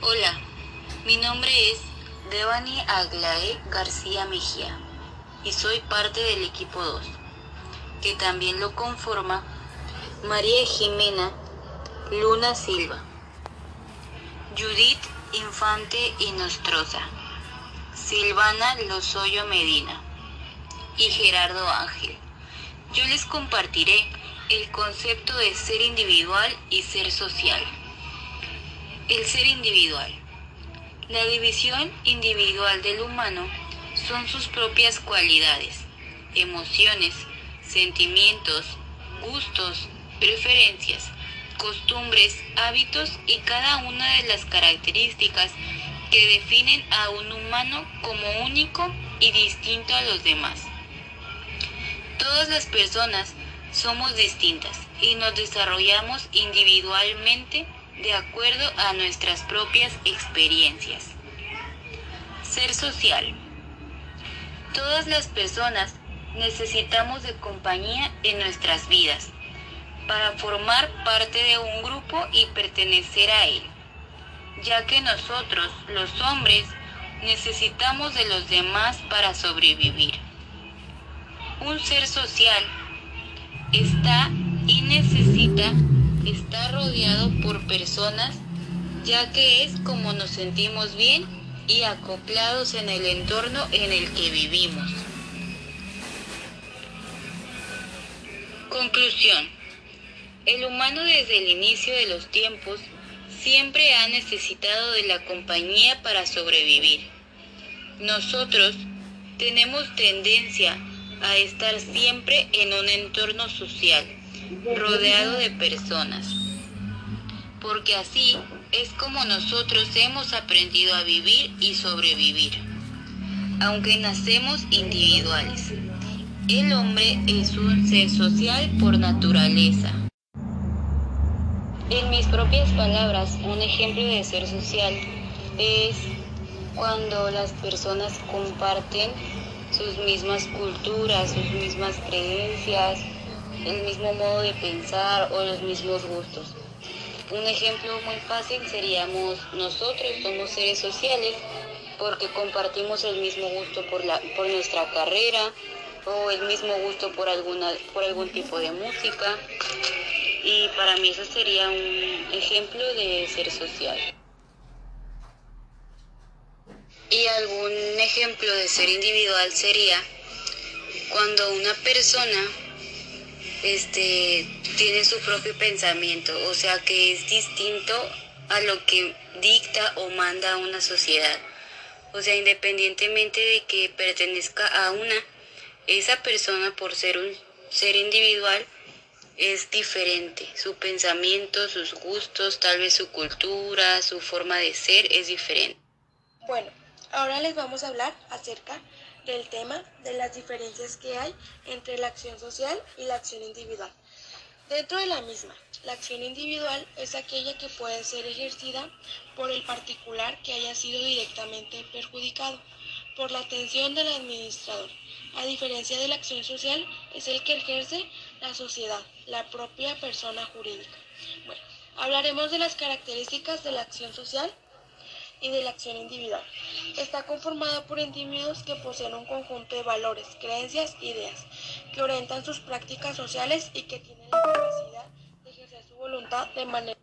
Hola, mi nombre es Devani Aglae García Mejía y soy parte del equipo 2, que también lo conforma María Jimena Luna Silva, Judith Infante y Nostroza, Silvana Lozoyo Medina y Gerardo Ángel. Yo les compartiré el concepto de ser individual y ser social. El ser individual. La división individual del humano son sus propias cualidades, emociones, sentimientos, gustos, preferencias, costumbres, hábitos y cada una de las características que definen a un humano como único y distinto a los demás. Todas las personas somos distintas y nos desarrollamos individualmente de acuerdo a nuestras propias experiencias. Ser social. Todas las personas necesitamos de compañía en nuestras vidas para formar parte de un grupo y pertenecer a él, ya que nosotros, los hombres, necesitamos de los demás para sobrevivir. Un ser social está y necesita estar rodeado por personas, ya que es como nos sentimos bien y acoplados en el entorno en el que vivimos. Conclusión. El humano desde el inicio de los tiempos siempre ha necesitado de la compañía para sobrevivir. Nosotros tenemos tendencia a estar siempre en un entorno social, rodeado de personas, porque así es como nosotros hemos aprendido a vivir y sobrevivir, aunque nacemos individuales. El hombre es un ser social por naturaleza. En mis propias palabras, un ejemplo de ser social es cuando las personas comparten sus mismas culturas, sus mismas creencias, el mismo modo de pensar o los mismos gustos. Un ejemplo muy fácil seríamos nosotros, somos seres sociales porque compartimos el mismo gusto por, la, por nuestra carrera o el mismo gusto por, alguna, por algún tipo de música y para mí eso sería un ejemplo de ser social. Y algún ejemplo de ser individual sería cuando una persona este, tiene su propio pensamiento, o sea que es distinto a lo que dicta o manda una sociedad. O sea, independientemente de que pertenezca a una, esa persona por ser un ser individual es diferente. Su pensamiento, sus gustos, tal vez su cultura, su forma de ser es diferente. Bueno, ahora les vamos a hablar acerca del tema de las diferencias que hay entre la acción social y la acción individual. Dentro de la misma, la acción individual es aquella que puede ser ejercida por el particular que haya sido directamente perjudicado por la atención del administrador. A diferencia de la acción social, es el que ejerce la sociedad, la propia persona jurídica. Bueno, hablaremos de las características de la acción social y de la acción individual. Está conformada por individuos que poseen un conjunto de valores, creencias, ideas, que orientan sus prácticas sociales y que tienen la capacidad de ejercer su voluntad de manera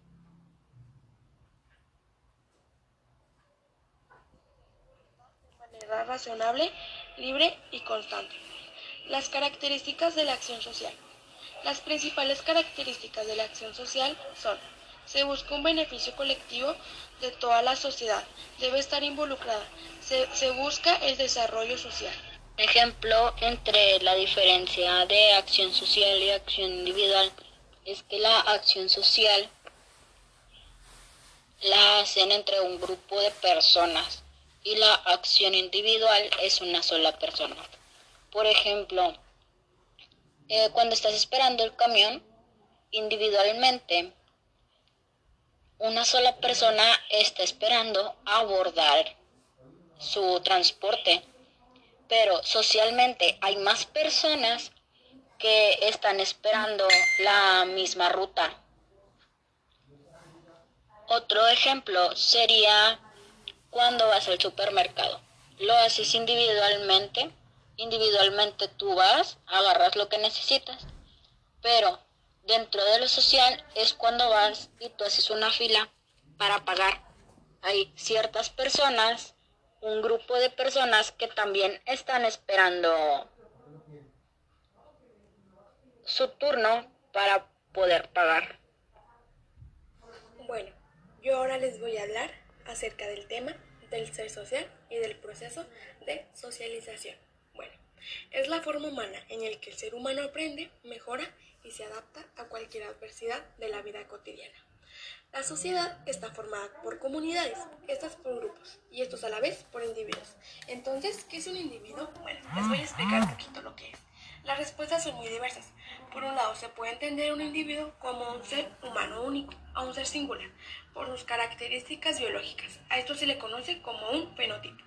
razonable, libre y constante. Las características de la acción social. Las principales características de la acción social son se busca un beneficio colectivo de toda la sociedad, debe estar involucrada, se, se busca el desarrollo social. Ejemplo entre la diferencia de acción social y acción individual es que la acción social la hacen entre un grupo de personas y la acción individual es una sola persona. Por ejemplo, eh, cuando estás esperando el camión, individualmente, una sola persona está esperando abordar su transporte, pero socialmente hay más personas que están esperando la misma ruta. Otro ejemplo sería cuando vas al supermercado. Lo haces individualmente. Individualmente tú vas, agarras lo que necesitas. Pero dentro de lo social es cuando vas y tú haces una fila para pagar. Hay ciertas personas, un grupo de personas que también están esperando su turno para poder pagar. Bueno, yo ahora les voy a hablar acerca del tema del ser social y del proceso de socialización. Bueno, es la forma humana en la que el ser humano aprende, mejora y se adapta a cualquier adversidad de la vida cotidiana. La sociedad está formada por comunidades, estas por grupos y estos a la vez por individuos. Entonces, ¿qué es un individuo? Bueno, les voy a explicar un poquito lo que es. Las respuestas son muy diversas. Por un lado, se puede entender un individuo como un ser humano único, a un ser singular, por sus características biológicas. A esto se le conoce como un fenotipo.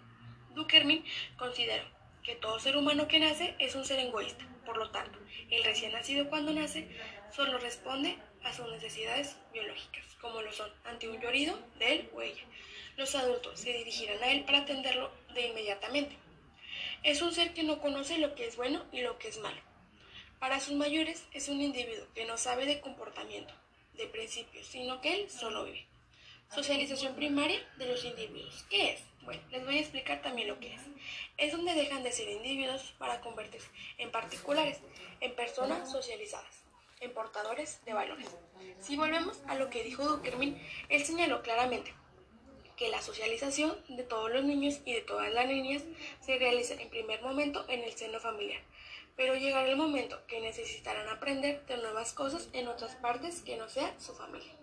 Dukermin consideró que todo ser humano que nace es un ser egoísta. Por lo tanto, el recién nacido cuando nace solo responde a sus necesidades biológicas, como lo son ante un llorido de él o ella. Los adultos se dirigirán a él para atenderlo de inmediatamente. Es un ser que no conoce lo que es bueno y lo que es malo. Para sus mayores es un individuo que no sabe de comportamiento, de principios, sino que él solo vive. Socialización primaria de los individuos. ¿Qué es? Bueno, les voy a explicar también lo que es. Es donde dejan de ser individuos para convertirse en particulares, en personas socializadas, en portadores de valores. Si volvemos a lo que dijo Dukermin, él señaló claramente que la socialización de todos los niños y de todas las niñas se realiza en primer momento en el seno familiar, pero llegará el momento que necesitarán aprender de nuevas cosas en otras partes que no sea su familia.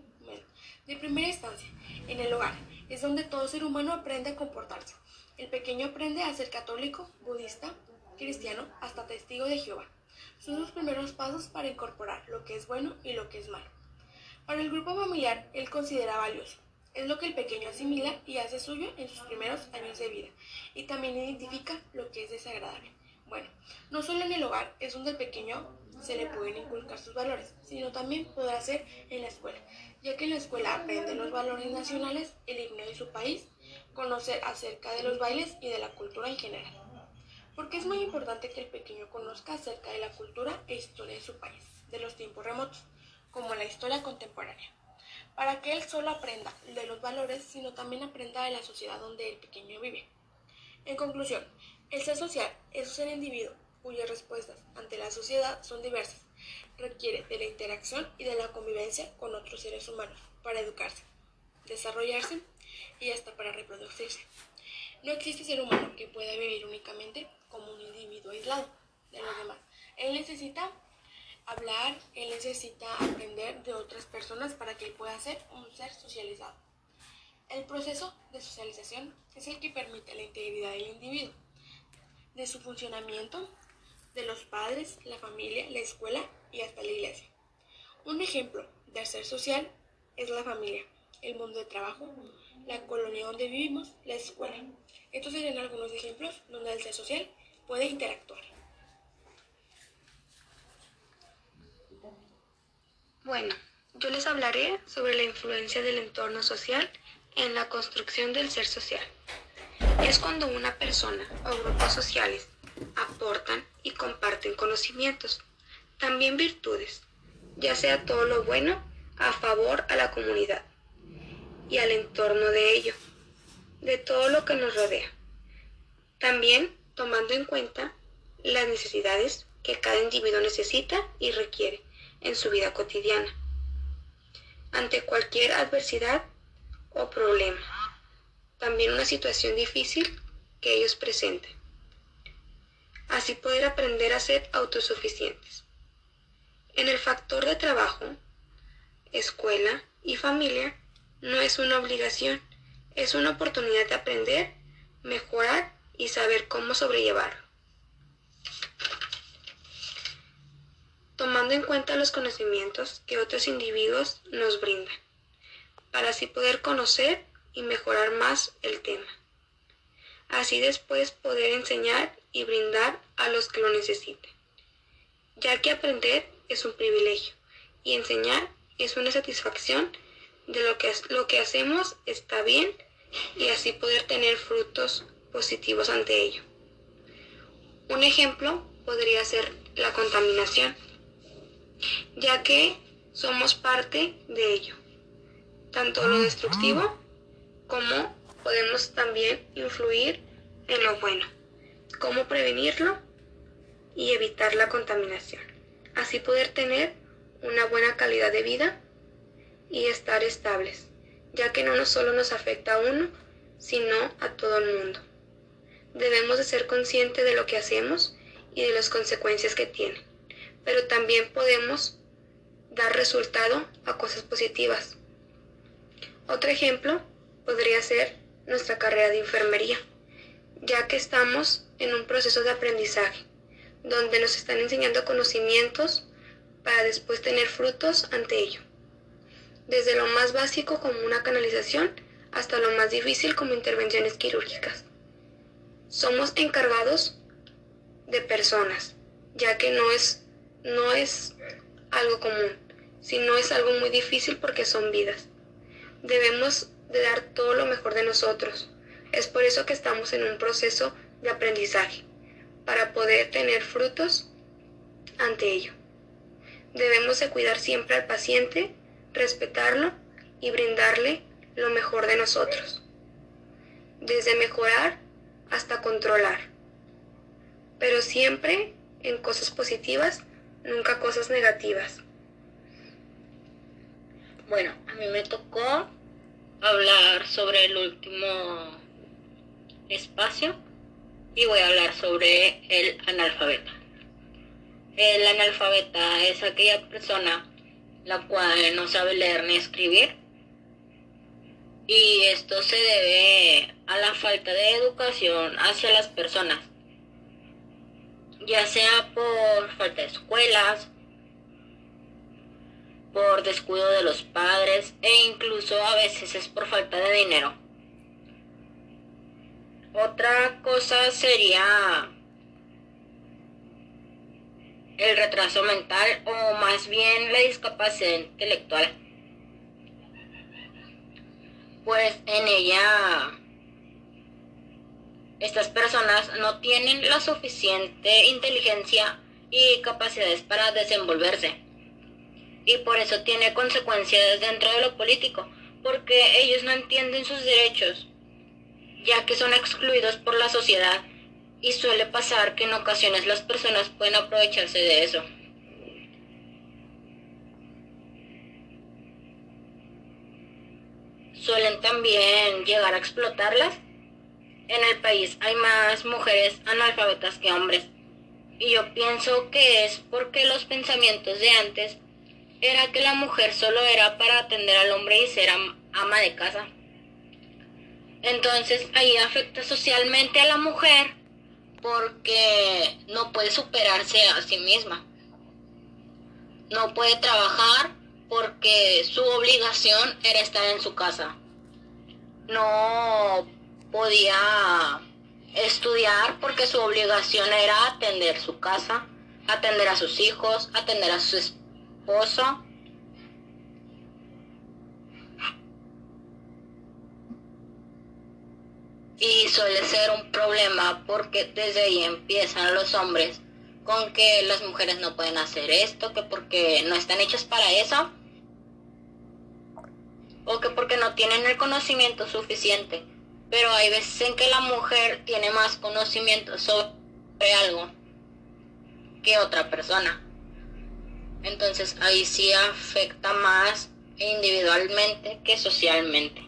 De primera instancia, en el hogar, es donde todo ser humano aprende a comportarse. El pequeño aprende a ser católico, budista, cristiano, hasta testigo de Jehová. Son los primeros pasos para incorporar lo que es bueno y lo que es malo. Para el grupo familiar, él considera valioso es lo que el pequeño asimila y hace suyo en sus primeros años de vida y también identifica lo que es desagradable. Bueno, no solo en el hogar es donde el pequeño se le pueden inculcar sus valores, sino también podrá ser en la escuela, ya que en la escuela aprende los valores nacionales, el himno de su país, conocer acerca de los bailes y de la cultura en general. Porque es muy importante que el pequeño conozca acerca de la cultura e historia de su país, de los tiempos remotos, como la historia contemporánea para que él solo aprenda de los valores, sino también aprenda de la sociedad donde el pequeño vive. En conclusión, el ser social es ser individuo cuyas respuestas ante la sociedad son diversas. Requiere de la interacción y de la convivencia con otros seres humanos para educarse, desarrollarse y hasta para reproducirse. No existe ser humano que pueda vivir únicamente como un individuo aislado de los demás. Él necesita hablar, él necesita aprender de otras personas para que él pueda ser un ser socializado. El proceso de socialización es el que permite la integridad del individuo, de su funcionamiento, de los padres, la familia, la escuela y hasta la iglesia. Un ejemplo de ser social es la familia, el mundo de trabajo, la colonia donde vivimos, la escuela. Estos serían algunos ejemplos donde el ser social puede interactuar. Bueno, yo les hablaré sobre la influencia del entorno social en la construcción del ser social. Es cuando una persona o grupos sociales aportan y comparten conocimientos, también virtudes, ya sea todo lo bueno a favor a la comunidad y al entorno de ello, de todo lo que nos rodea. También tomando en cuenta las necesidades que cada individuo necesita y requiere en su vida cotidiana, ante cualquier adversidad o problema, también una situación difícil que ellos presenten. Así poder aprender a ser autosuficientes. En el factor de trabajo, escuela y familia no es una obligación, es una oportunidad de aprender, mejorar y saber cómo sobrellevarlo. tomando en cuenta los conocimientos que otros individuos nos brindan, para así poder conocer y mejorar más el tema. Así después poder enseñar y brindar a los que lo necesiten, ya que aprender es un privilegio y enseñar es una satisfacción de lo que, lo que hacemos está bien y así poder tener frutos positivos ante ello. Un ejemplo podría ser la contaminación, ya que somos parte de ello, tanto lo destructivo como podemos también influir en lo bueno, cómo prevenirlo y evitar la contaminación, así poder tener una buena calidad de vida y estar estables, ya que no solo nos afecta a uno, sino a todo el mundo. Debemos de ser conscientes de lo que hacemos y de las consecuencias que tiene, pero también podemos dar resultado a cosas positivas. Otro ejemplo podría ser nuestra carrera de enfermería, ya que estamos en un proceso de aprendizaje, donde nos están enseñando conocimientos para después tener frutos ante ello desde lo más básico como una canalización hasta lo más difícil como intervenciones quirúrgicas. Somos encargados de personas, ya que no es, no es algo común, sino es algo muy difícil porque son vidas. Debemos de dar todo lo mejor de nosotros. Es por eso que estamos en un proceso de aprendizaje, para poder tener frutos ante ello. Debemos de cuidar siempre al paciente respetarlo y brindarle lo mejor de nosotros, desde mejorar hasta controlar, pero siempre en cosas positivas, nunca cosas negativas. Bueno, a mí me tocó hablar sobre el último espacio y voy a hablar sobre el analfabeta. El analfabeta es aquella persona la cual no sabe leer ni escribir. Y esto se debe a la falta de educación hacia las personas, ya sea por falta de escuelas, por descuido de los padres e incluso a veces es por falta de dinero. Otra cosa sería el retraso mental o más bien la discapacidad intelectual. Pues en ella estas personas no tienen la suficiente inteligencia y capacidades para desenvolverse. Y por eso tiene consecuencias dentro de lo político, porque ellos no entienden sus derechos, ya que son excluidos por la sociedad y suele pasar que en ocasiones las personas pueden aprovecharse de eso. Suelen también llegar a explotarlas. En el país hay más mujeres analfabetas que hombres. Y yo pienso que es porque los pensamientos de antes era que la mujer solo era para atender al hombre y ser ama de casa. Entonces ahí afecta socialmente a la mujer porque no puede superarse a sí misma. No puede trabajar porque su obligación era estar en su casa. No podía estudiar porque su obligación era atender su casa, atender a sus hijos, atender a su y suele ser un problema porque desde ahí empiezan los hombres con que las mujeres no pueden hacer esto, que porque no están hechas para eso, o que porque no tienen el conocimiento suficiente. Pero hay veces en que la mujer tiene más conocimiento sobre algo que otra persona. Entonces ahí sí afecta más individualmente que socialmente.